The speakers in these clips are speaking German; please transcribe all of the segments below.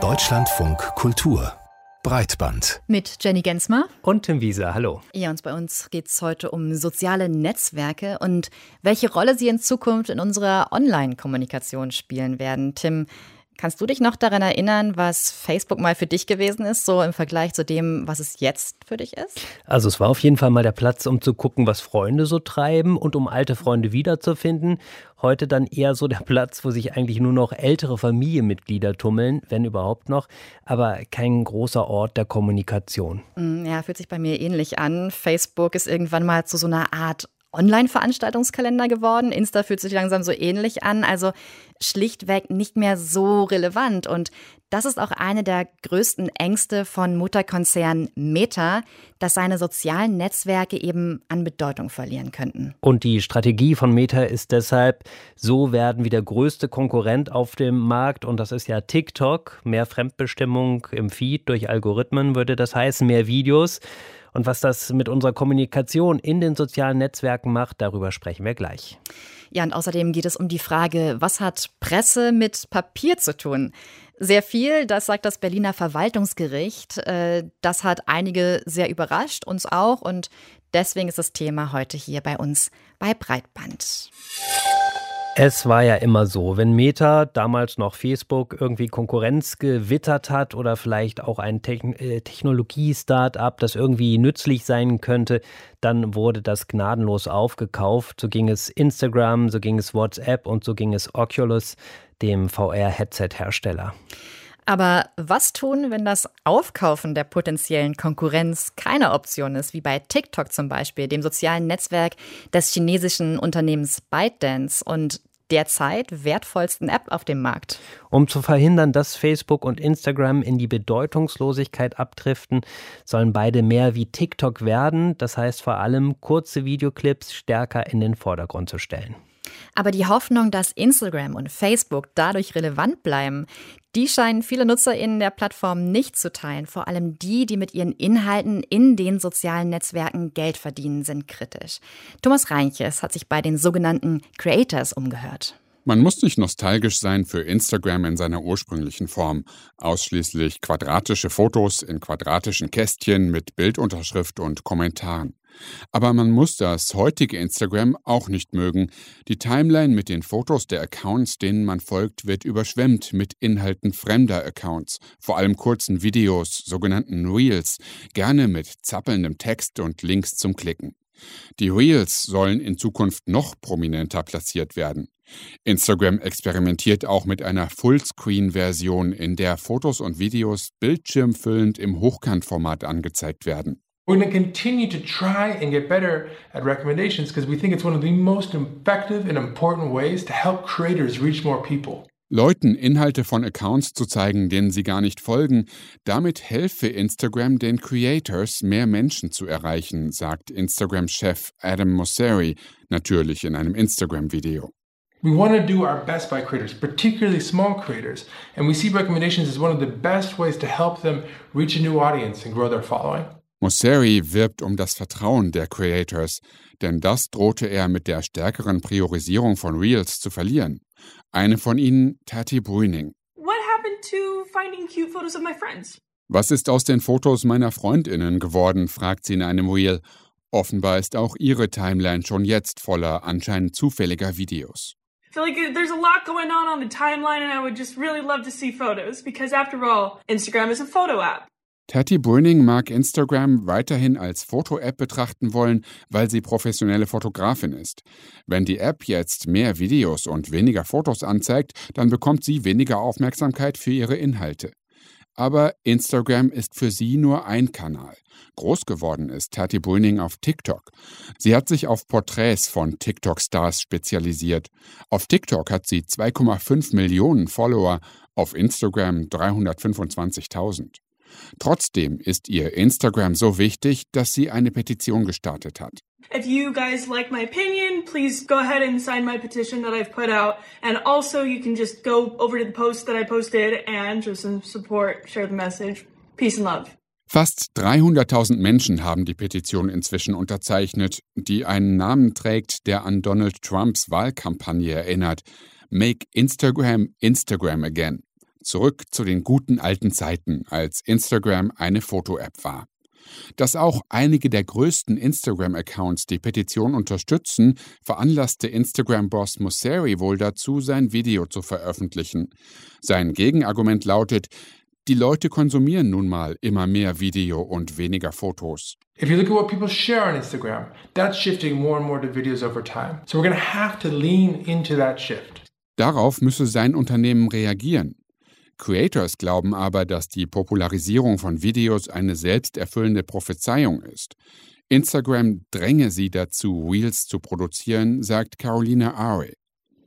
Deutschlandfunk Kultur Breitband. Mit Jenny Gensmer. Und Tim Wieser, hallo. Ja, und bei uns geht es heute um soziale Netzwerke und welche Rolle sie in Zukunft in unserer Online-Kommunikation spielen werden. Tim, Kannst du dich noch daran erinnern, was Facebook mal für dich gewesen ist, so im Vergleich zu dem, was es jetzt für dich ist? Also es war auf jeden Fall mal der Platz, um zu gucken, was Freunde so treiben und um alte Freunde wiederzufinden. Heute dann eher so der Platz, wo sich eigentlich nur noch ältere Familienmitglieder tummeln, wenn überhaupt noch, aber kein großer Ort der Kommunikation. Mm, ja, fühlt sich bei mir ähnlich an. Facebook ist irgendwann mal zu so einer Art Online-Veranstaltungskalender geworden. Insta fühlt sich langsam so ähnlich an, also schlichtweg nicht mehr so relevant. Und das ist auch eine der größten Ängste von Mutterkonzern Meta, dass seine sozialen Netzwerke eben an Bedeutung verlieren könnten. Und die Strategie von Meta ist deshalb, so werden wir der größte Konkurrent auf dem Markt. Und das ist ja TikTok. Mehr Fremdbestimmung im Feed durch Algorithmen würde das heißen, mehr Videos. Und was das mit unserer Kommunikation in den sozialen Netzwerken macht, darüber sprechen wir gleich. Ja, und außerdem geht es um die Frage, was hat Presse mit Papier zu tun? Sehr viel, das sagt das Berliner Verwaltungsgericht. Äh, das hat einige sehr überrascht, uns auch. Und deswegen ist das Thema heute hier bei uns bei Breitband. Es war ja immer so, wenn Meta, damals noch Facebook, irgendwie Konkurrenz gewittert hat oder vielleicht auch ein Techn äh, Technologie-Startup, das irgendwie nützlich sein könnte, dann wurde das gnadenlos aufgekauft. So ging es Instagram, so ging es WhatsApp und so ging es Oculus, dem VR-Headset-Hersteller. Aber was tun, wenn das Aufkaufen der potenziellen Konkurrenz keine Option ist, wie bei TikTok zum Beispiel, dem sozialen Netzwerk des chinesischen Unternehmens ByteDance und derzeit wertvollsten App auf dem Markt. Um zu verhindern, dass Facebook und Instagram in die Bedeutungslosigkeit abdriften, sollen beide mehr wie TikTok werden, das heißt vor allem kurze Videoclips stärker in den Vordergrund zu stellen. Aber die Hoffnung, dass Instagram und Facebook dadurch relevant bleiben, die scheinen viele NutzerInnen der Plattform nicht zu teilen. Vor allem die, die mit ihren Inhalten in den sozialen Netzwerken Geld verdienen, sind kritisch. Thomas Reinches hat sich bei den sogenannten Creators umgehört. Man muss nicht nostalgisch sein für Instagram in seiner ursprünglichen Form. Ausschließlich quadratische Fotos in quadratischen Kästchen mit Bildunterschrift und Kommentaren. Aber man muss das heutige Instagram auch nicht mögen. Die Timeline mit den Fotos der Accounts, denen man folgt, wird überschwemmt mit Inhalten fremder Accounts, vor allem kurzen Videos, sogenannten Reels, gerne mit zappelndem Text und Links zum Klicken. Die Reels sollen in Zukunft noch prominenter platziert werden. Instagram experimentiert auch mit einer Fullscreen-Version, in der Fotos und Videos bildschirmfüllend im Hochkantformat angezeigt werden. We're going to continue to try and get better at recommendations because we think it's one of the most effective and important ways to help creators reach more people. Leuten Inhalte von Accounts zu zeigen, denen sie gar nicht folgen, damit helfe Instagram den Creators, mehr Menschen zu erreichen, sagt Instagram-Chef Adam Mosseri natürlich in einem Instagram-Video. We want to do our best by creators, particularly small creators, and we see recommendations as one of the best ways to help them reach a new audience and grow their following. Mosseri wirbt um das Vertrauen der Creators, denn das drohte er mit der stärkeren Priorisierung von Reels zu verlieren. Eine von ihnen, Tati Bruining. Was ist aus den Fotos meiner Freundinnen geworden, fragt sie in einem Reel. Offenbar ist auch ihre Timeline schon jetzt voller anscheinend zufälliger Videos. I feel like there's a lot going on on the timeline and I would just really love to see photos because after all, Instagram is a photo app. Tati Brüning mag Instagram weiterhin als Foto-App betrachten wollen, weil sie professionelle Fotografin ist. Wenn die App jetzt mehr Videos und weniger Fotos anzeigt, dann bekommt sie weniger Aufmerksamkeit für ihre Inhalte. Aber Instagram ist für sie nur ein Kanal. Groß geworden ist Tati Brüning auf TikTok. Sie hat sich auf Porträts von TikTok-Stars spezialisiert. Auf TikTok hat sie 2,5 Millionen Follower, auf Instagram 325.000. Trotzdem ist ihr Instagram so wichtig, dass sie eine Petition gestartet hat. If you guys like my opinion, please go ahead and sign my petition that I've put out. And also, you can just go over to the post that I posted and just support, share the message. Peace and love. Fast 300.000 Menschen haben die Petition inzwischen unterzeichnet, die einen Namen trägt, der an Donald Trumps Wahlkampagne erinnert. Make Instagram Instagram again. Zurück zu den guten alten Zeiten, als Instagram eine Foto-App war. Dass auch einige der größten Instagram-Accounts die Petition unterstützen, veranlasste Instagram-Boss Mosseri wohl dazu, sein Video zu veröffentlichen. Sein Gegenargument lautet, die Leute konsumieren nun mal immer mehr Video und weniger Fotos. If you look at what people share on Instagram, that's shifting more and more to videos over time. So we're going to have to lean into that shift. Darauf müsse sein Unternehmen reagieren. Creators glauben aber, dass die Popularisierung von Videos eine selbsterfüllende Prophezeiung ist. Instagram dränge sie dazu, Reels zu produzieren, sagt Carolina Are.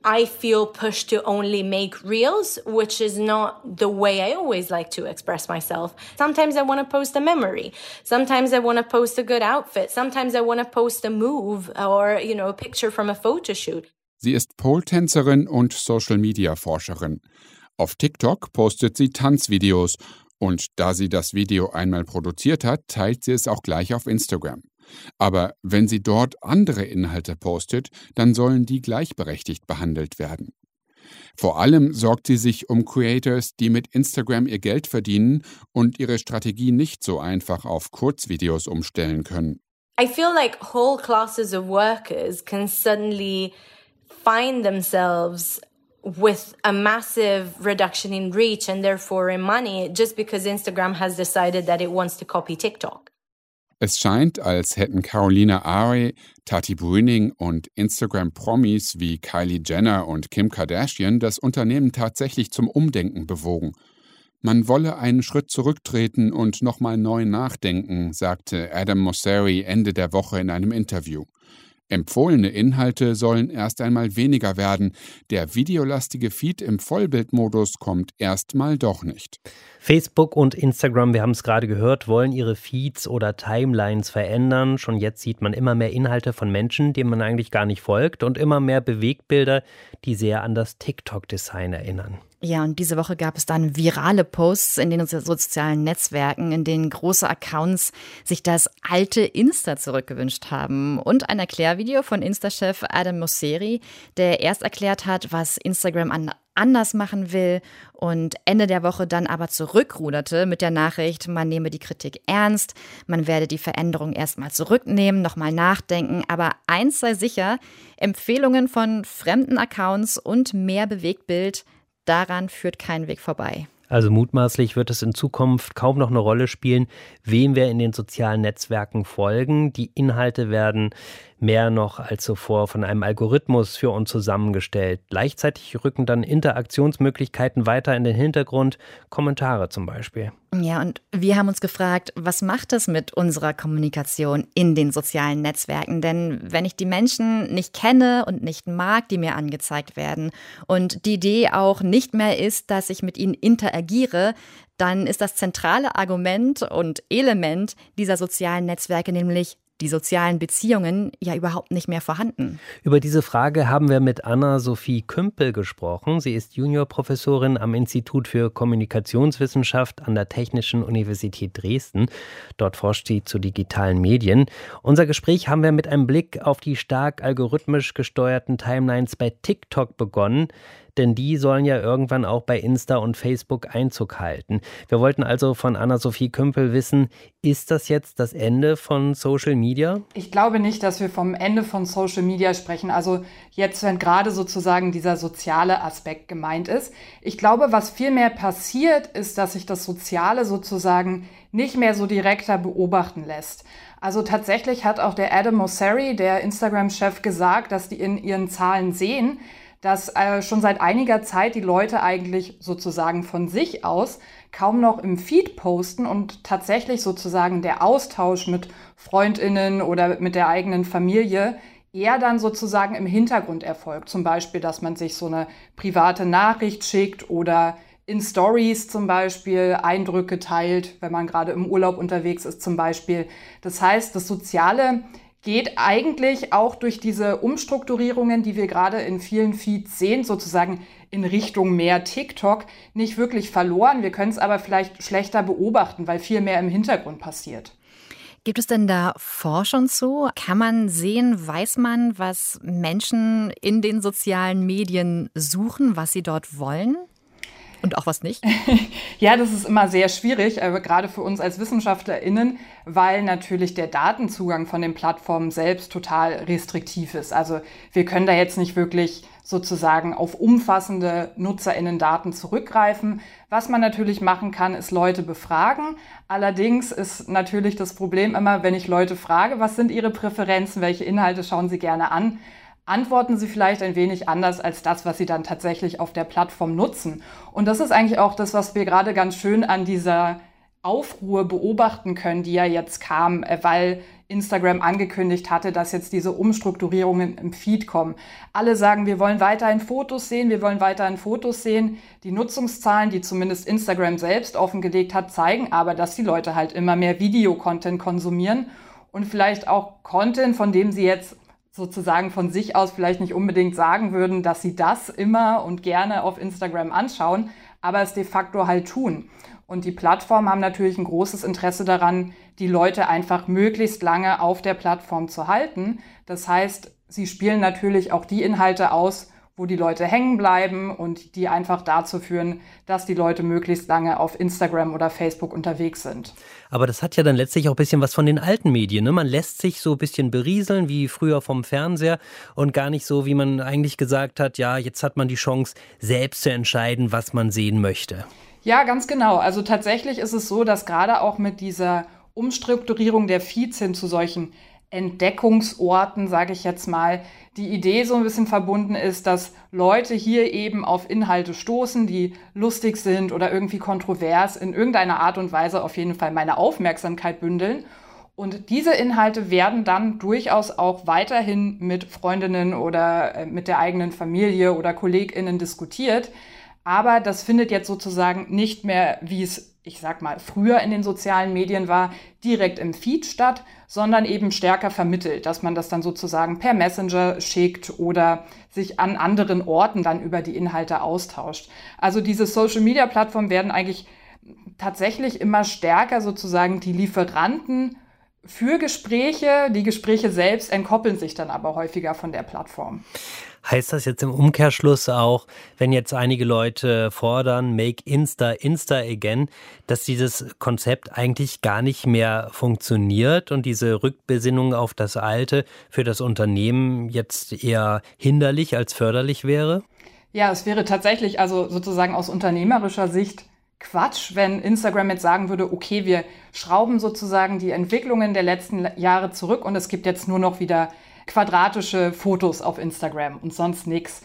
I feel pushed to only make reels, which is not the way I always like to express myself. Sometimes I want to post a memory. Sometimes I want to post a good outfit. Sometimes I want to post a move or, you know, a picture from a photo shoot. Sie ist Pole-Tänzerin und Social-Media-Forscherin. Auf TikTok postet sie Tanzvideos und da sie das Video einmal produziert hat, teilt sie es auch gleich auf Instagram. Aber wenn sie dort andere Inhalte postet, dann sollen die gleichberechtigt behandelt werden. Vor allem sorgt sie sich um Creators, die mit Instagram ihr Geld verdienen und ihre Strategie nicht so einfach auf Kurzvideos umstellen können. I feel like whole classes of workers can suddenly find themselves with a massive reduction in reach and therefore in money just because Instagram has decided that it wants to copy TikTok. Es scheint, als hätten Carolina Are, Tati Brüning und Instagram-Promis wie Kylie Jenner und Kim Kardashian das Unternehmen tatsächlich zum Umdenken bewogen. Man wolle einen Schritt zurücktreten und nochmal neu nachdenken, sagte Adam Mosseri Ende der Woche in einem Interview. Empfohlene Inhalte sollen erst einmal weniger werden. Der videolastige Feed im Vollbildmodus kommt erstmal doch nicht. Facebook und Instagram, wir haben es gerade gehört, wollen ihre Feeds oder Timelines verändern. Schon jetzt sieht man immer mehr Inhalte von Menschen, denen man eigentlich gar nicht folgt und immer mehr Bewegbilder, die sehr an das TikTok-Design erinnern. Ja, und diese Woche gab es dann virale Posts in den sozialen Netzwerken, in denen große Accounts sich das alte Insta zurückgewünscht haben. Und ein Erklärvideo von Insta-Chef Adam Mosseri, der erst erklärt hat, was Instagram an anders machen will und Ende der Woche dann aber zurückruderte mit der Nachricht, man nehme die Kritik ernst, man werde die Veränderung erstmal zurücknehmen, nochmal nachdenken, aber eins sei sicher, Empfehlungen von fremden Accounts und mehr Bewegtbild daran führt kein Weg vorbei. Also mutmaßlich wird es in Zukunft kaum noch eine Rolle spielen, wem wir in den sozialen Netzwerken folgen. Die Inhalte werden mehr noch als zuvor von einem Algorithmus für uns zusammengestellt. Gleichzeitig rücken dann Interaktionsmöglichkeiten weiter in den Hintergrund, Kommentare zum Beispiel. Ja, und wir haben uns gefragt, was macht das mit unserer Kommunikation in den sozialen Netzwerken? Denn wenn ich die Menschen nicht kenne und nicht mag, die mir angezeigt werden, und die Idee auch nicht mehr ist, dass ich mit ihnen interagiere, dann ist das zentrale Argument und Element dieser sozialen Netzwerke nämlich die sozialen Beziehungen ja überhaupt nicht mehr vorhanden. Über diese Frage haben wir mit Anna-Sophie Kümpel gesprochen. Sie ist Juniorprofessorin am Institut für Kommunikationswissenschaft an der Technischen Universität Dresden. Dort forscht sie zu digitalen Medien. Unser Gespräch haben wir mit einem Blick auf die stark algorithmisch gesteuerten Timelines bei TikTok begonnen denn die sollen ja irgendwann auch bei Insta und Facebook Einzug halten. Wir wollten also von Anna-Sophie Kümpel wissen, ist das jetzt das Ende von Social Media? Ich glaube nicht, dass wir vom Ende von Social Media sprechen. Also jetzt, wenn gerade sozusagen dieser soziale Aspekt gemeint ist. Ich glaube, was vielmehr passiert, ist, dass sich das Soziale sozusagen nicht mehr so direkter beobachten lässt. Also tatsächlich hat auch der Adam Mosseri, der Instagram-Chef, gesagt, dass die in ihren Zahlen sehen, dass äh, schon seit einiger Zeit die Leute eigentlich sozusagen von sich aus kaum noch im Feed posten und tatsächlich sozusagen der Austausch mit Freundinnen oder mit der eigenen Familie eher dann sozusagen im Hintergrund erfolgt. Zum Beispiel, dass man sich so eine private Nachricht schickt oder in Stories zum Beispiel Eindrücke teilt, wenn man gerade im Urlaub unterwegs ist zum Beispiel. Das heißt, das Soziale geht eigentlich auch durch diese Umstrukturierungen, die wir gerade in vielen Feeds sehen, sozusagen in Richtung mehr TikTok, nicht wirklich verloren. Wir können es aber vielleicht schlechter beobachten, weil viel mehr im Hintergrund passiert. Gibt es denn da Forschung zu? Kann man sehen, weiß man, was Menschen in den sozialen Medien suchen, was sie dort wollen? Und auch was nicht? ja, das ist immer sehr schwierig, äh, gerade für uns als WissenschaftlerInnen, weil natürlich der Datenzugang von den Plattformen selbst total restriktiv ist. Also wir können da jetzt nicht wirklich sozusagen auf umfassende NutzerInnen-Daten zurückgreifen. Was man natürlich machen kann, ist Leute befragen. Allerdings ist natürlich das Problem immer, wenn ich Leute frage, was sind ihre Präferenzen, welche Inhalte schauen sie gerne an, antworten sie vielleicht ein wenig anders als das, was sie dann tatsächlich auf der Plattform nutzen. Und das ist eigentlich auch das, was wir gerade ganz schön an dieser Aufruhr beobachten können, die ja jetzt kam, äh, weil Instagram angekündigt hatte, dass jetzt diese Umstrukturierungen im Feed kommen. Alle sagen, wir wollen weiterhin Fotos sehen, wir wollen weiterhin Fotos sehen. Die Nutzungszahlen, die zumindest Instagram selbst offengelegt hat, zeigen aber, dass die Leute halt immer mehr Videocontent konsumieren und vielleicht auch Content, von dem sie jetzt sozusagen von sich aus vielleicht nicht unbedingt sagen würden, dass sie das immer und gerne auf Instagram anschauen, aber es de facto halt tun. Und die Plattformen haben natürlich ein großes Interesse daran, die Leute einfach möglichst lange auf der Plattform zu halten. Das heißt, sie spielen natürlich auch die Inhalte aus, wo die Leute hängen bleiben und die einfach dazu führen, dass die Leute möglichst lange auf Instagram oder Facebook unterwegs sind. Aber das hat ja dann letztlich auch ein bisschen was von den alten Medien. Ne? Man lässt sich so ein bisschen berieseln, wie früher vom Fernseher und gar nicht so, wie man eigentlich gesagt hat, ja, jetzt hat man die Chance, selbst zu entscheiden, was man sehen möchte. Ja, ganz genau. Also tatsächlich ist es so, dass gerade auch mit dieser Umstrukturierung der Feeds hin zu solchen Entdeckungsorten, sage ich jetzt mal, die Idee so ein bisschen verbunden ist, dass Leute hier eben auf Inhalte stoßen, die lustig sind oder irgendwie kontrovers, in irgendeiner Art und Weise auf jeden Fall meine Aufmerksamkeit bündeln. Und diese Inhalte werden dann durchaus auch weiterhin mit Freundinnen oder äh, mit der eigenen Familie oder Kolleginnen diskutiert. Aber das findet jetzt sozusagen nicht mehr, wie es ich sag mal, früher in den sozialen Medien war, direkt im Feed statt, sondern eben stärker vermittelt, dass man das dann sozusagen per Messenger schickt oder sich an anderen Orten dann über die Inhalte austauscht. Also diese Social-Media-Plattformen werden eigentlich tatsächlich immer stärker sozusagen die Lieferanten für Gespräche. Die Gespräche selbst entkoppeln sich dann aber häufiger von der Plattform. Heißt das jetzt im Umkehrschluss auch, wenn jetzt einige Leute fordern, make Insta Insta again, dass dieses Konzept eigentlich gar nicht mehr funktioniert und diese Rückbesinnung auf das Alte für das Unternehmen jetzt eher hinderlich als förderlich wäre? Ja, es wäre tatsächlich also sozusagen aus unternehmerischer Sicht Quatsch, wenn Instagram jetzt sagen würde, okay, wir schrauben sozusagen die Entwicklungen der letzten Jahre zurück und es gibt jetzt nur noch wieder quadratische Fotos auf Instagram und sonst nichts.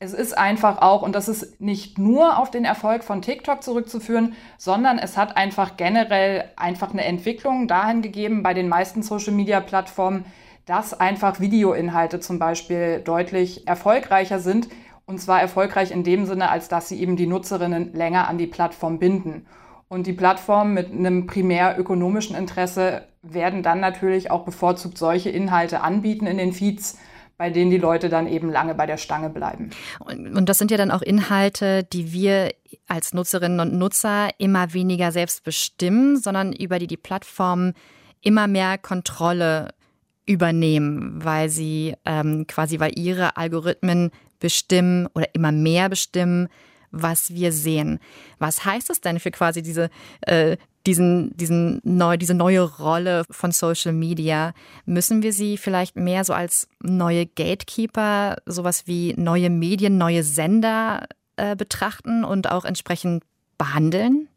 Es ist einfach auch, und das ist nicht nur auf den Erfolg von TikTok zurückzuführen, sondern es hat einfach generell einfach eine Entwicklung dahin gegeben bei den meisten Social-Media-Plattformen, dass einfach Videoinhalte zum Beispiel deutlich erfolgreicher sind. Und zwar erfolgreich in dem Sinne, als dass sie eben die Nutzerinnen länger an die Plattform binden. Und die Plattformen mit einem primär ökonomischen Interesse werden dann natürlich auch bevorzugt solche Inhalte anbieten in den Feeds, bei denen die Leute dann eben lange bei der Stange bleiben. Und das sind ja dann auch Inhalte, die wir als Nutzerinnen und Nutzer immer weniger selbst bestimmen, sondern über die die Plattformen immer mehr Kontrolle übernehmen, weil sie ähm, quasi, weil ihre Algorithmen bestimmen oder immer mehr bestimmen, was wir sehen. Was heißt das denn für quasi diese, äh, diesen, diesen neu, diese neue Rolle von Social Media? Müssen wir sie vielleicht mehr so als neue Gatekeeper, sowas wie neue Medien, neue Sender äh, betrachten und auch entsprechend behandeln?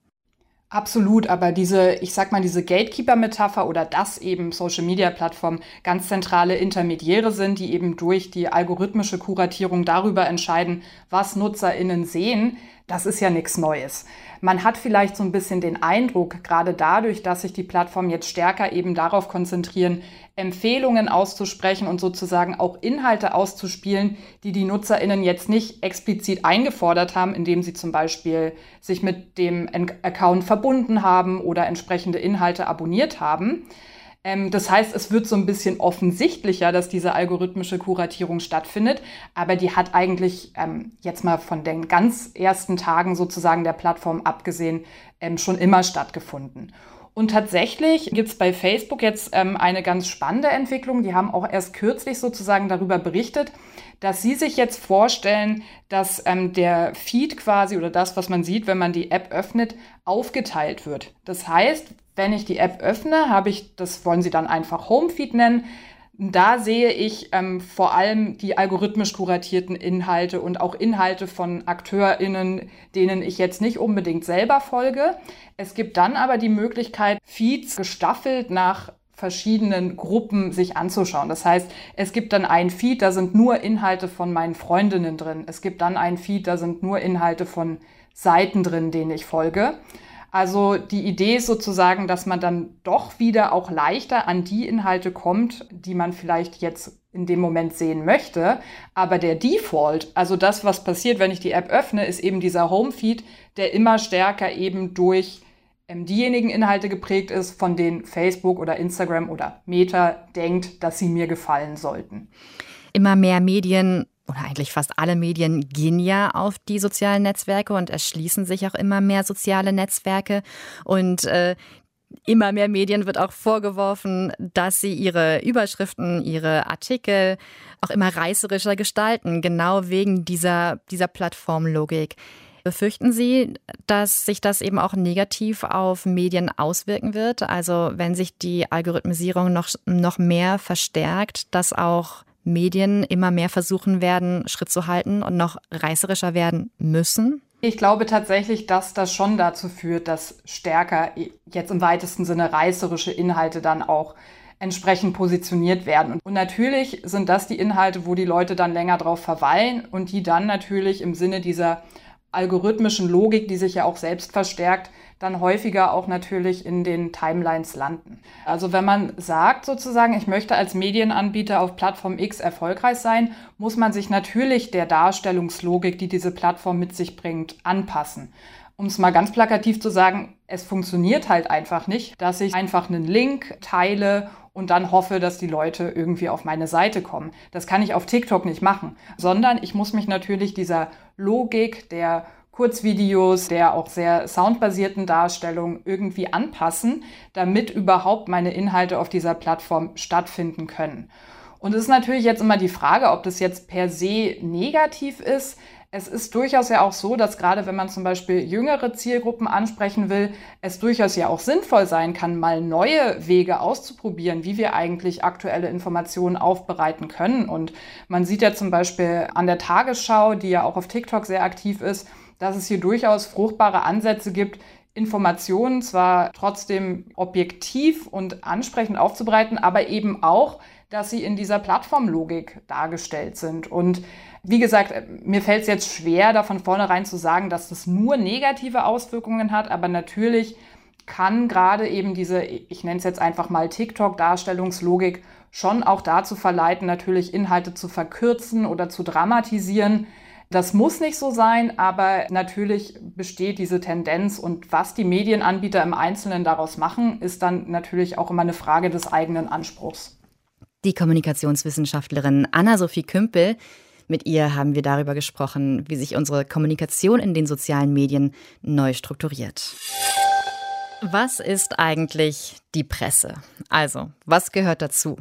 Absolut, aber diese, ich sag mal, diese Gatekeeper-Metapher oder dass eben Social-Media-Plattformen ganz zentrale Intermediäre sind, die eben durch die algorithmische Kuratierung darüber entscheiden, was NutzerInnen sehen, das ist ja nichts Neues. Man hat vielleicht so ein bisschen den Eindruck, gerade dadurch, dass sich die Plattformen jetzt stärker eben darauf konzentrieren, Empfehlungen auszusprechen und sozusagen auch Inhalte auszuspielen, die die Nutzerinnen jetzt nicht explizit eingefordert haben, indem sie zum Beispiel sich mit dem Account verbunden haben oder entsprechende Inhalte abonniert haben. Ähm, das heißt, es wird so ein bisschen offensichtlicher, dass diese algorithmische Kuratierung stattfindet, aber die hat eigentlich ähm, jetzt mal von den ganz ersten Tagen sozusagen der Plattform abgesehen ähm, schon immer stattgefunden. Und tatsächlich gibt es bei Facebook jetzt ähm, eine ganz spannende Entwicklung. Die haben auch erst kürzlich sozusagen darüber berichtet, dass sie sich jetzt vorstellen, dass ähm, der Feed quasi oder das, was man sieht, wenn man die App öffnet, aufgeteilt wird. Das heißt, wenn ich die App öffne, habe ich, das wollen sie dann einfach Homefeed nennen, da sehe ich ähm, vor allem die algorithmisch kuratierten Inhalte und auch Inhalte von AkteurInnen, denen ich jetzt nicht unbedingt selber folge. Es gibt dann aber die Möglichkeit, Feeds gestaffelt nach verschiedenen Gruppen sich anzuschauen. Das heißt, es gibt dann ein Feed, da sind nur Inhalte von meinen Freundinnen drin. Es gibt dann ein Feed, da sind nur Inhalte von Seiten drin, denen ich folge. Also die Idee ist sozusagen, dass man dann doch wieder auch leichter an die Inhalte kommt, die man vielleicht jetzt in dem Moment sehen möchte. Aber der Default, also das, was passiert, wenn ich die App öffne, ist eben dieser Homefeed, der immer stärker eben durch ähm, diejenigen Inhalte geprägt ist, von denen Facebook oder Instagram oder Meta denkt, dass sie mir gefallen sollten. Immer mehr Medien oder eigentlich fast alle Medien gehen ja auf die sozialen Netzwerke und erschließen sich auch immer mehr soziale Netzwerke. Und äh, immer mehr Medien wird auch vorgeworfen, dass sie ihre Überschriften, ihre Artikel auch immer reißerischer gestalten, genau wegen dieser, dieser Plattformlogik. Befürchten Sie, dass sich das eben auch negativ auf Medien auswirken wird? Also wenn sich die Algorithmisierung noch, noch mehr verstärkt, dass auch Medien immer mehr versuchen werden, Schritt zu halten und noch reißerischer werden müssen? Ich glaube tatsächlich, dass das schon dazu führt, dass stärker jetzt im weitesten Sinne reißerische Inhalte dann auch entsprechend positioniert werden. Und natürlich sind das die Inhalte, wo die Leute dann länger drauf verweilen und die dann natürlich im Sinne dieser algorithmischen Logik, die sich ja auch selbst verstärkt, dann häufiger auch natürlich in den Timelines landen. Also wenn man sagt sozusagen, ich möchte als Medienanbieter auf Plattform X erfolgreich sein, muss man sich natürlich der Darstellungslogik, die diese Plattform mit sich bringt, anpassen. Um es mal ganz plakativ zu sagen, es funktioniert halt einfach nicht, dass ich einfach einen Link teile und dann hoffe, dass die Leute irgendwie auf meine Seite kommen. Das kann ich auf TikTok nicht machen, sondern ich muss mich natürlich dieser Logik der Kurzvideos, der auch sehr soundbasierten Darstellung irgendwie anpassen, damit überhaupt meine Inhalte auf dieser Plattform stattfinden können. Und es ist natürlich jetzt immer die Frage, ob das jetzt per se negativ ist. Es ist durchaus ja auch so, dass gerade wenn man zum Beispiel jüngere Zielgruppen ansprechen will, es durchaus ja auch sinnvoll sein kann, mal neue Wege auszuprobieren, wie wir eigentlich aktuelle Informationen aufbereiten können. Und man sieht ja zum Beispiel an der Tagesschau, die ja auch auf TikTok sehr aktiv ist, dass es hier durchaus fruchtbare Ansätze gibt, Informationen zwar trotzdem objektiv und ansprechend aufzubereiten, aber eben auch, dass sie in dieser Plattformlogik dargestellt sind. Und wie gesagt, mir fällt es jetzt schwer, da von vornherein zu sagen, dass das nur negative Auswirkungen hat, aber natürlich kann gerade eben diese, ich nenne es jetzt einfach mal TikTok-Darstellungslogik, schon auch dazu verleiten, natürlich Inhalte zu verkürzen oder zu dramatisieren, das muss nicht so sein, aber natürlich besteht diese Tendenz und was die Medienanbieter im Einzelnen daraus machen, ist dann natürlich auch immer eine Frage des eigenen Anspruchs. Die Kommunikationswissenschaftlerin Anna-Sophie Kümpel, mit ihr haben wir darüber gesprochen, wie sich unsere Kommunikation in den sozialen Medien neu strukturiert. Was ist eigentlich die Presse? Also, was gehört dazu?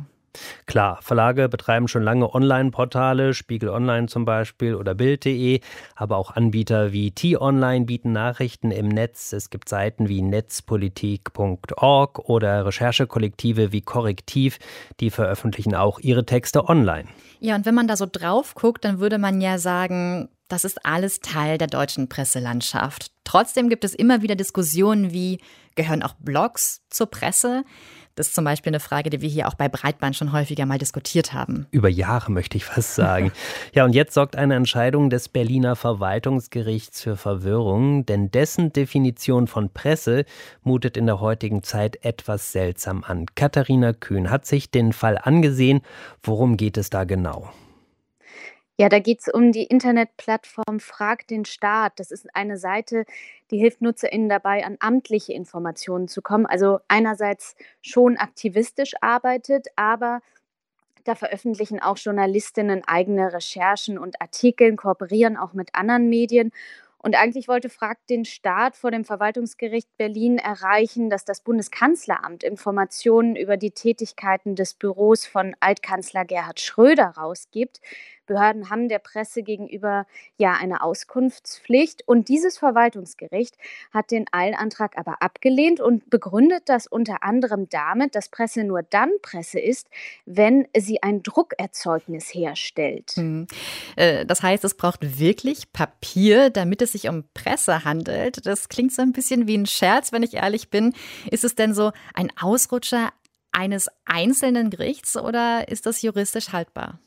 Klar, Verlage betreiben schon lange Online-Portale, Spiegel Online zum Beispiel oder Bild.de, aber auch Anbieter wie T-Online bieten Nachrichten im Netz. Es gibt Seiten wie netzpolitik.org oder Recherchekollektive wie Korrektiv, die veröffentlichen auch ihre Texte online. Ja, und wenn man da so drauf guckt, dann würde man ja sagen, das ist alles Teil der deutschen Presselandschaft. Trotzdem gibt es immer wieder Diskussionen wie, gehören auch Blogs zur Presse? Das ist zum Beispiel eine Frage, die wir hier auch bei Breitband schon häufiger mal diskutiert haben. Über Jahre möchte ich fast sagen. ja, und jetzt sorgt eine Entscheidung des Berliner Verwaltungsgerichts für Verwirrung, denn dessen Definition von Presse mutet in der heutigen Zeit etwas seltsam an. Katharina Kühn hat sich den Fall angesehen. Worum geht es da genau? Ja, da geht es um die Internetplattform Frag den Staat. Das ist eine Seite, die hilft NutzerInnen dabei, an amtliche Informationen zu kommen. Also einerseits schon aktivistisch arbeitet, aber da veröffentlichen auch Journalistinnen eigene Recherchen und Artikel, kooperieren auch mit anderen Medien. Und eigentlich wollte Frag den Staat vor dem Verwaltungsgericht Berlin erreichen, dass das Bundeskanzleramt Informationen über die Tätigkeiten des Büros von Altkanzler Gerhard Schröder rausgibt. Behörden haben der Presse gegenüber ja eine Auskunftspflicht. Und dieses Verwaltungsgericht hat den Eilantrag aber abgelehnt und begründet das unter anderem damit, dass Presse nur dann Presse ist, wenn sie ein Druckerzeugnis herstellt. Hm. Äh, das heißt, es braucht wirklich Papier, damit es sich um Presse handelt. Das klingt so ein bisschen wie ein Scherz, wenn ich ehrlich bin. Ist es denn so ein Ausrutscher eines einzelnen Gerichts oder ist das juristisch haltbar?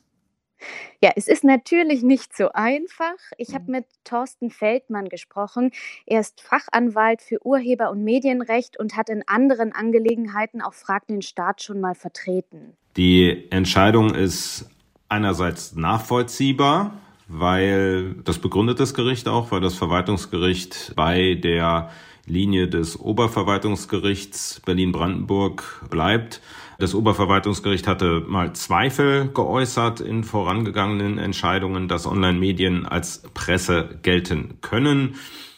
Ja, es ist natürlich nicht so einfach. Ich habe mhm. mit Thorsten Feldmann gesprochen. Er ist Fachanwalt für Urheber- und Medienrecht und hat in anderen Angelegenheiten auch Frag den Staat schon mal vertreten. Die Entscheidung ist einerseits nachvollziehbar, weil das begründet das Gericht auch, weil das Verwaltungsgericht bei der Linie des Oberverwaltungsgerichts Berlin-Brandenburg bleibt. Das Oberverwaltungsgericht hatte mal Zweifel geäußert in vorangegangenen Entscheidungen, dass Online-Medien als Presse gelten können.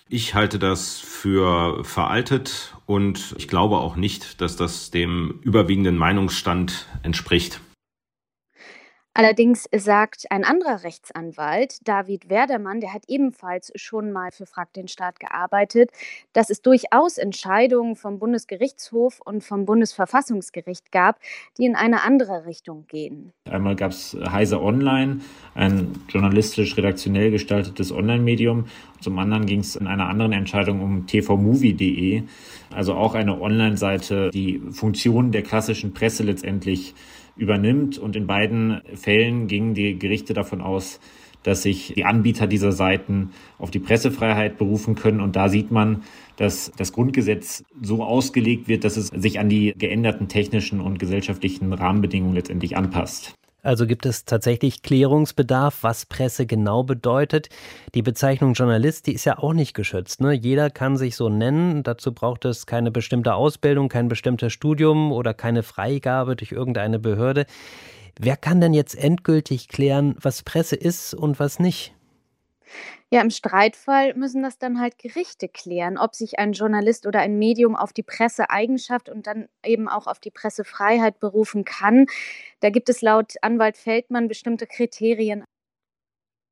Ich halte das für veraltet und ich glaube auch nicht, dass das dem überwiegenden Meinungsstand entspricht. Allerdings sagt ein anderer Rechtsanwalt, David Werdermann, der hat ebenfalls schon mal für Frag den Staat gearbeitet, dass es durchaus Entscheidungen vom Bundesgerichtshof und vom Bundesverfassungsgericht gab, die in eine andere Richtung gehen. Einmal gab es Heise Online, ein journalistisch-redaktionell gestaltetes Online-Medium. Zum anderen ging es in einer anderen Entscheidung um tvmovie.de, also auch eine Online-Seite, die Funktionen der klassischen Presse letztendlich übernimmt. Und in beiden Fällen gingen die Gerichte davon aus, dass sich die Anbieter dieser Seiten auf die Pressefreiheit berufen können. Und da sieht man, dass das Grundgesetz so ausgelegt wird, dass es sich an die geänderten technischen und gesellschaftlichen Rahmenbedingungen letztendlich anpasst. Also gibt es tatsächlich Klärungsbedarf, was Presse genau bedeutet. Die Bezeichnung Journalist, die ist ja auch nicht geschützt. Ne? Jeder kann sich so nennen. Dazu braucht es keine bestimmte Ausbildung, kein bestimmtes Studium oder keine Freigabe durch irgendeine Behörde. Wer kann denn jetzt endgültig klären, was Presse ist und was nicht? Ja, im Streitfall müssen das dann halt Gerichte klären, ob sich ein Journalist oder ein Medium auf die Presseeigenschaft und dann eben auch auf die Pressefreiheit berufen kann. Da gibt es laut Anwalt Feldmann bestimmte Kriterien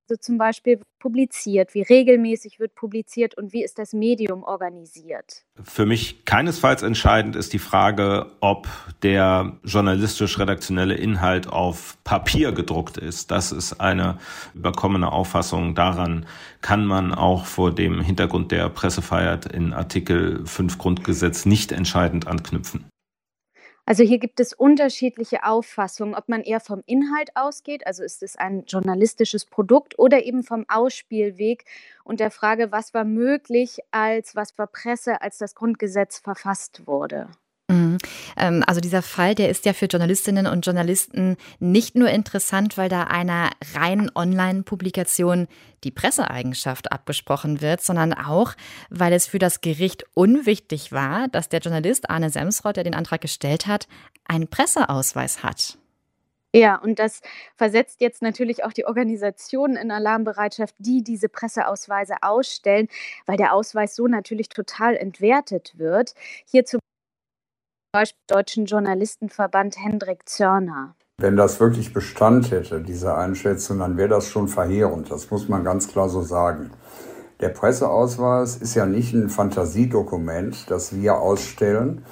also zum Beispiel publiziert, wie regelmäßig wird publiziert und wie ist das Medium organisiert? Für mich keinesfalls entscheidend ist die Frage, ob der journalistisch-redaktionelle Inhalt auf Papier gedruckt ist. Das ist eine überkommene Auffassung. Daran kann man auch vor dem Hintergrund der Pressefreiheit in Artikel 5 Grundgesetz nicht entscheidend anknüpfen. Also hier gibt es unterschiedliche Auffassungen, ob man eher vom Inhalt ausgeht, also ist es ein journalistisches Produkt oder eben vom Ausspielweg und der Frage, was war möglich als, was war Presse, als das Grundgesetz verfasst wurde. Mhm. Ähm, also dieser Fall, der ist ja für Journalistinnen und Journalisten nicht nur interessant, weil da einer reinen Online-Publikation die Presseeigenschaft abgesprochen wird, sondern auch, weil es für das Gericht unwichtig war, dass der Journalist Arne Semsrott, der den Antrag gestellt hat, einen Presseausweis hat. Ja, und das versetzt jetzt natürlich auch die Organisationen in Alarmbereitschaft, die diese Presseausweise ausstellen, weil der Ausweis so natürlich total entwertet wird. Hierzu Beispiel Deutschen Journalistenverband Hendrik Zörner. Wenn das wirklich Bestand hätte, diese Einschätzung, dann wäre das schon verheerend. Das muss man ganz klar so sagen. Der Presseausweis ist ja nicht ein Fantasiedokument, das wir ausstellen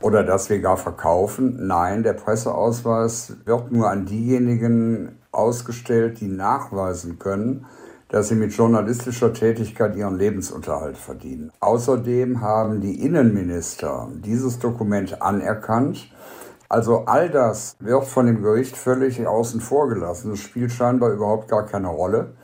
oder das wir gar verkaufen. Nein, der Presseausweis wird nur an diejenigen ausgestellt, die nachweisen können, dass sie mit journalistischer Tätigkeit ihren Lebensunterhalt verdienen. Außerdem haben die Innenminister dieses Dokument anerkannt. Also all das wird von dem Gericht völlig außen vor gelassen. Es spielt scheinbar überhaupt gar keine Rolle.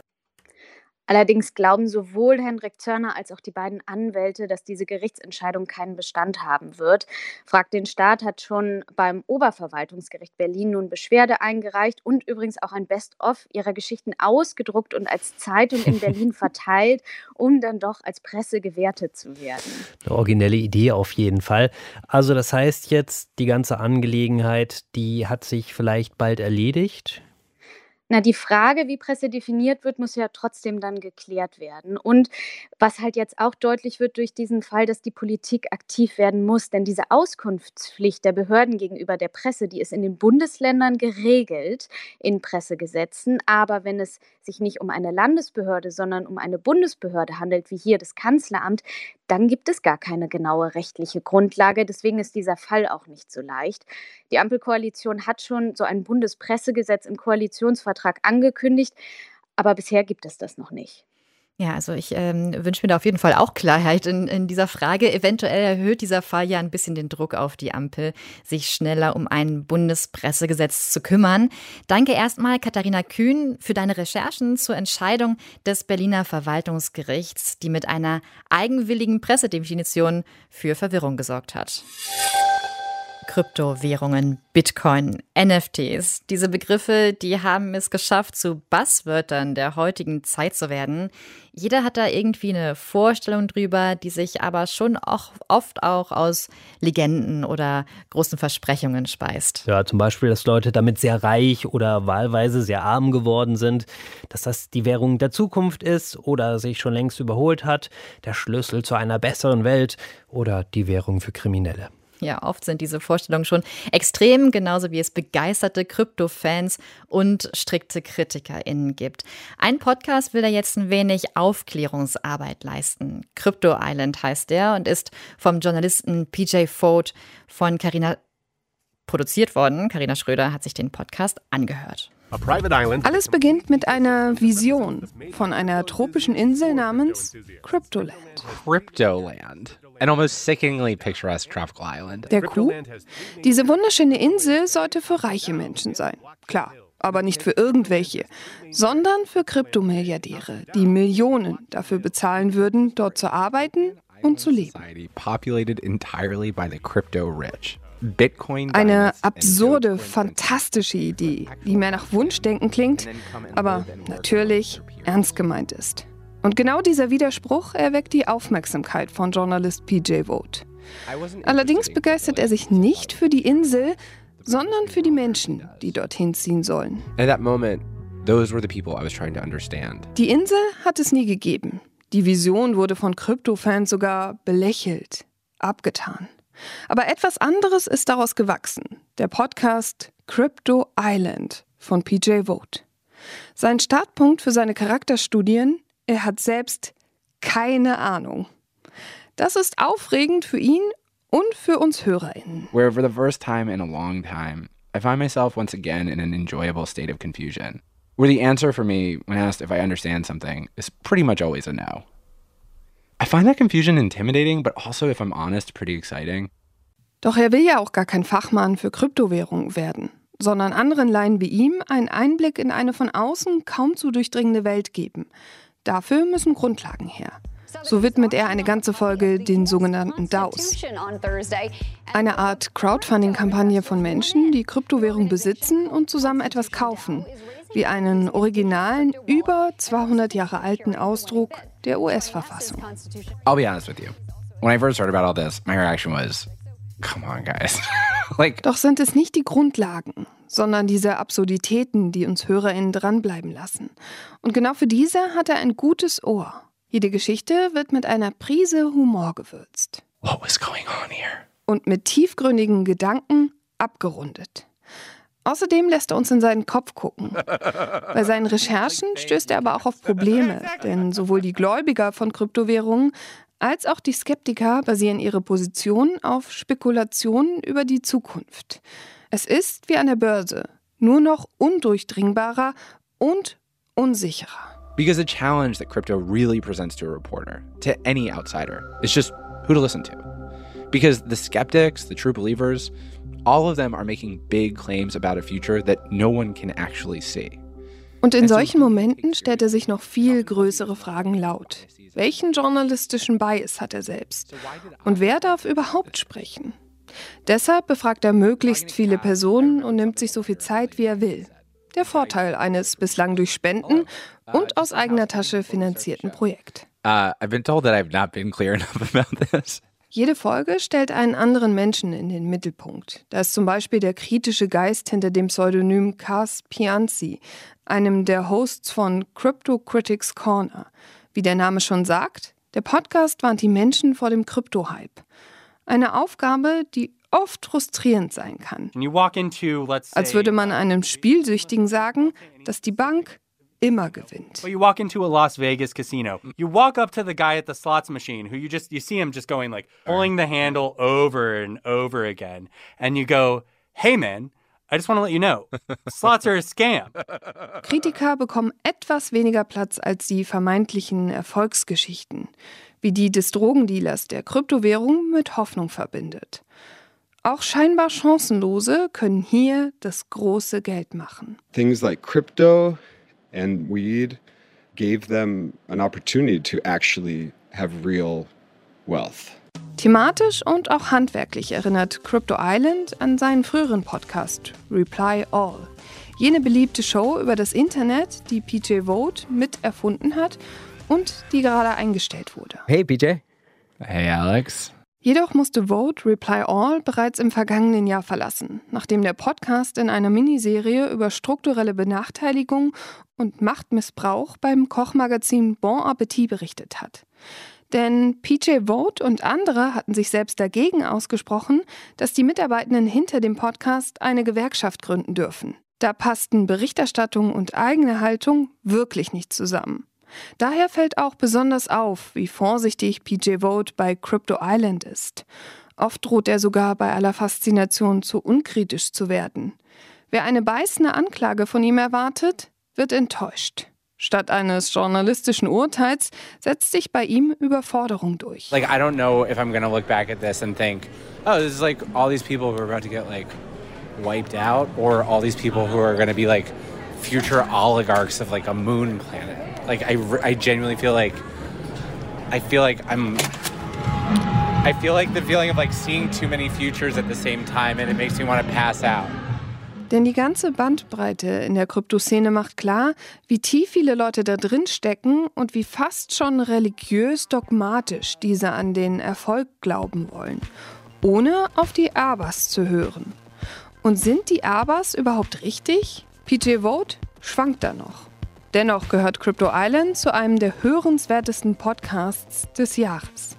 Allerdings glauben sowohl Henrik Zörner als auch die beiden Anwälte, dass diese Gerichtsentscheidung keinen Bestand haben wird. Fragt den Staat hat schon beim Oberverwaltungsgericht Berlin nun Beschwerde eingereicht und übrigens auch ein Best-of ihrer Geschichten ausgedruckt und als Zeitung in Berlin verteilt, um dann doch als Presse gewertet zu werden. Eine originelle Idee auf jeden Fall. Also das heißt jetzt, die ganze Angelegenheit, die hat sich vielleicht bald erledigt? Na, die Frage, wie Presse definiert wird, muss ja trotzdem dann geklärt werden. Und was halt jetzt auch deutlich wird durch diesen Fall, dass die Politik aktiv werden muss, denn diese Auskunftspflicht der Behörden gegenüber der Presse, die ist in den Bundesländern geregelt in Pressegesetzen. Aber wenn es sich nicht um eine Landesbehörde, sondern um eine Bundesbehörde handelt, wie hier das Kanzleramt, dann gibt es gar keine genaue rechtliche Grundlage. Deswegen ist dieser Fall auch nicht so leicht. Die Ampelkoalition hat schon so ein Bundespressegesetz im Koalitionsvertrag angekündigt, aber bisher gibt es das noch nicht. Ja, also ich ähm, wünsche mir da auf jeden Fall auch Klarheit in, in dieser Frage. Eventuell erhöht dieser Fall ja ein bisschen den Druck auf die Ampel, sich schneller um ein Bundespressegesetz zu kümmern. Danke erstmal, Katharina Kühn, für deine Recherchen zur Entscheidung des Berliner Verwaltungsgerichts, die mit einer eigenwilligen Pressedefinition für Verwirrung gesorgt hat. Kryptowährungen, Bitcoin, NFTs. Diese Begriffe, die haben es geschafft, zu Buzzwörtern der heutigen Zeit zu werden. Jeder hat da irgendwie eine Vorstellung drüber, die sich aber schon auch oft auch aus Legenden oder großen Versprechungen speist. Ja, zum Beispiel, dass Leute damit sehr reich oder wahlweise sehr arm geworden sind, dass das die Währung der Zukunft ist oder sich schon längst überholt hat, der Schlüssel zu einer besseren Welt oder die Währung für Kriminelle. Ja, oft sind diese Vorstellungen schon extrem, genauso wie es begeisterte Krypto-Fans und strikte KritikerInnen gibt. Ein Podcast will da jetzt ein wenig Aufklärungsarbeit leisten. Crypto Island heißt der und ist vom Journalisten PJ Foad von Carina produziert worden. Carina Schröder hat sich den Podcast angehört. Alles beginnt mit einer Vision von einer tropischen Insel namens Cryptoland. Cryptoland. An almost sickeningly picturesque tropical island. Der Coup? Diese wunderschöne Insel sollte für reiche Menschen sein. Klar, aber nicht für irgendwelche, sondern für Kryptomilliardäre, die Millionen dafür bezahlen würden, dort zu arbeiten und zu leben. Eine absurde, fantastische Idee, die mehr nach Wunschdenken klingt, aber natürlich ernst gemeint ist. Und genau dieser Widerspruch erweckt die Aufmerksamkeit von Journalist PJ Vogt. Allerdings begeistert er sich nicht für die Insel, sondern für die Menschen, die dorthin ziehen sollen. Die Insel hat es nie gegeben. Die Vision wurde von Krypto-Fans sogar belächelt, abgetan. Aber etwas anderes ist daraus gewachsen. Der Podcast Crypto Island von PJ Vogt. Sein Startpunkt für seine Charakterstudien, er hat selbst keine Ahnung. Das ist aufregend für ihn und für uns HörerInnen. Where for the first time in a long time, I find myself once again in an enjoyable state of confusion. Where the answer for me, when asked if I understand something, is pretty much always a no. I find that confusion intimidating, but also, if I'm honest, pretty exciting. Doch er will ja auch gar kein Fachmann für Kryptowährungen werden, sondern anderen Laien wie ihm einen Einblick in eine von außen kaum zu durchdringende Welt geben. Dafür müssen Grundlagen her. So widmet er eine ganze Folge den sogenannten DAOs. Eine Art Crowdfunding-Kampagne von Menschen, die Kryptowährung besitzen und zusammen etwas kaufen, wie einen originalen, über 200 Jahre alten Ausdruck der US-Verfassung. I'll be honest with you. When I first heard about all this, my reaction was, come on, guys. like Doch sind es nicht die Grundlagen, sondern diese Absurditäten, die uns HörerInnen dranbleiben lassen. Und genau für diese hat er ein gutes Ohr. Jede Geschichte wird mit einer Prise Humor gewürzt. What was going on here? Und mit tiefgründigen Gedanken abgerundet. Außerdem lässt er uns in seinen Kopf gucken. Bei seinen Recherchen stößt er aber auch auf Probleme, denn sowohl die Gläubiger von Kryptowährungen als auch die Skeptiker basieren ihre Position auf Spekulationen über die Zukunft. Es ist wie an der Börse, nur noch undurchdringbarer und unsicherer. Because the challenge that crypto really presents to a reporter, to any outsider, is just who to listen to. Because the skeptics, the true believers, all of them are making big claims about a future that no one can actually see. Und in solchen Momenten stellt er sich noch viel größere Fragen laut. Welchen journalistischen Bias hat er selbst? Und wer darf überhaupt sprechen? Deshalb befragt er möglichst viele Personen und nimmt sich so viel Zeit, wie er will. Der Vorteil eines bislang durch Spenden und aus eigener Tasche finanzierten Projekt. Uh. Jede Folge stellt einen anderen Menschen in den Mittelpunkt. Da ist zum Beispiel der kritische Geist hinter dem Pseudonym Cas Pianzi, einem der Hosts von Crypto Critics Corner. Wie der Name schon sagt, der Podcast warnt die Menschen vor dem Krypto-Hype. Eine Aufgabe, die oft frustrierend sein kann. Als würde man einem Spielsüchtigen sagen, dass die Bank immer gewinnt. Well, you walk into a Las Vegas casino. You walk up to the guy at the slots machine who you just you see him just going like pulling the handle over and over again and you go, "Hey man, I just want to let you know, slots are a scam. Kritiker bekommen etwas weniger Platz als die vermeintlichen Erfolgsgeschichten, wie die des Drogendealers, der Kryptowährung mit Hoffnung verbindet. Auch scheinbar Chancenlose können hier das große Geld machen. Things like crypto and weed gave them an opportunity to actually have real wealth. Thematisch und auch handwerklich erinnert Crypto Island an seinen früheren Podcast Reply All. Jene beliebte Show über das Internet, die PJ Vote mit erfunden hat und die gerade eingestellt wurde. Hey PJ. Hey Alex. Jedoch musste Vote Reply All bereits im vergangenen Jahr verlassen, nachdem der Podcast in einer Miniserie über strukturelle Benachteiligung und Machtmissbrauch beim Kochmagazin Bon Appetit berichtet hat. Denn PJ Vote und andere hatten sich selbst dagegen ausgesprochen, dass die Mitarbeitenden hinter dem Podcast eine Gewerkschaft gründen dürfen. Da passten Berichterstattung und eigene Haltung wirklich nicht zusammen. Daher fällt auch besonders auf, wie vorsichtig PJ Vote bei Crypto Island ist. Oft droht er sogar bei aller Faszination zu unkritisch zu werden. Wer eine beißende Anklage von ihm erwartet, wird enttäuscht. Statt eines journalistischen Urteils setzt sich bei ihm Überforderung durch. Like I don't know if I'm gonna look back at this and think, oh, this is like all these people who are about to get like wiped out, or all these people who are gonna be like future oligarchs of like a moon planet. Like I, I genuinely feel like I feel like I'm I feel like the feeling of like seeing too many futures at the same time and it makes me want to pass out. Denn die ganze Bandbreite in der Kryptoszene macht klar, wie tief viele Leute da drin stecken und wie fast schon religiös dogmatisch diese an den Erfolg glauben wollen, ohne auf die Erbers zu hören. Und sind die Erbers überhaupt richtig? PJ Vote schwankt da noch. Dennoch gehört Crypto Island zu einem der hörenswertesten Podcasts des Jahres.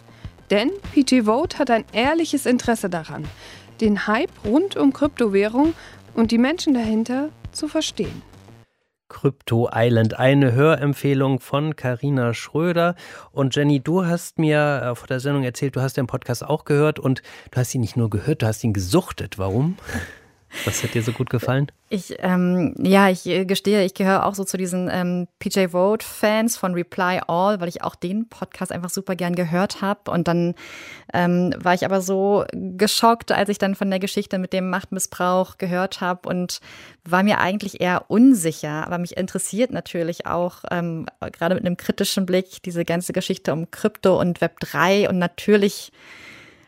Denn PG Vote hat ein ehrliches Interesse daran, den Hype rund um Kryptowährung und die Menschen dahinter zu verstehen. Crypto Island, eine Hörempfehlung von Karina Schröder. Und Jenny, du hast mir äh, vor der Sendung erzählt, du hast den Podcast auch gehört und du hast ihn nicht nur gehört, du hast ihn gesuchtet. Warum? Was hat dir so gut gefallen? Ich, ähm, ja, ich äh, gestehe, ich gehöre auch so zu diesen ähm, PJ Vote-Fans von Reply All, weil ich auch den Podcast einfach super gern gehört habe. Und dann ähm, war ich aber so geschockt, als ich dann von der Geschichte mit dem Machtmissbrauch gehört habe und war mir eigentlich eher unsicher. Aber mich interessiert natürlich auch, ähm, gerade mit einem kritischen Blick, diese ganze Geschichte um Krypto und Web 3. Und natürlich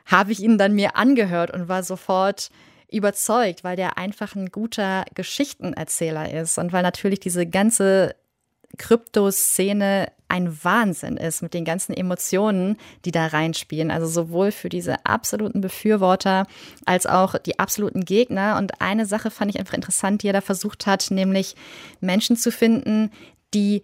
habe ich ihn dann mir angehört und war sofort überzeugt, weil der einfach ein guter Geschichtenerzähler ist und weil natürlich diese ganze Kryptoszene ein Wahnsinn ist mit den ganzen Emotionen, die da reinspielen. Also sowohl für diese absoluten Befürworter als auch die absoluten Gegner. Und eine Sache fand ich einfach interessant, die er da versucht hat, nämlich Menschen zu finden, die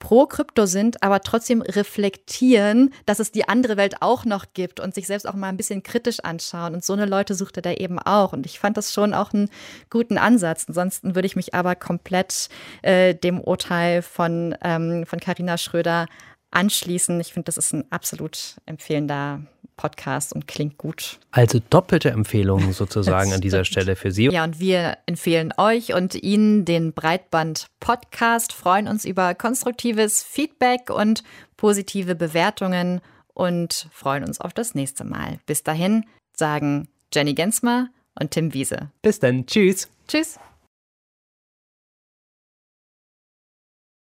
pro Krypto sind, aber trotzdem reflektieren, dass es die andere Welt auch noch gibt und sich selbst auch mal ein bisschen kritisch anschauen. Und so eine Leute sucht er da eben auch. Und ich fand das schon auch einen guten Ansatz. Ansonsten würde ich mich aber komplett äh, dem Urteil von ähm, von Carina Schröder anschließen. Ich finde, das ist ein absolut empfehlender Podcast und klingt gut. Also doppelte Empfehlung sozusagen an dieser Stelle für Sie. Ja, und wir empfehlen euch und Ihnen den Breitband Podcast, freuen uns über konstruktives Feedback und positive Bewertungen und freuen uns auf das nächste Mal. Bis dahin sagen Jenny Gensmer und Tim Wiese. Bis dann. Tschüss. Tschüss.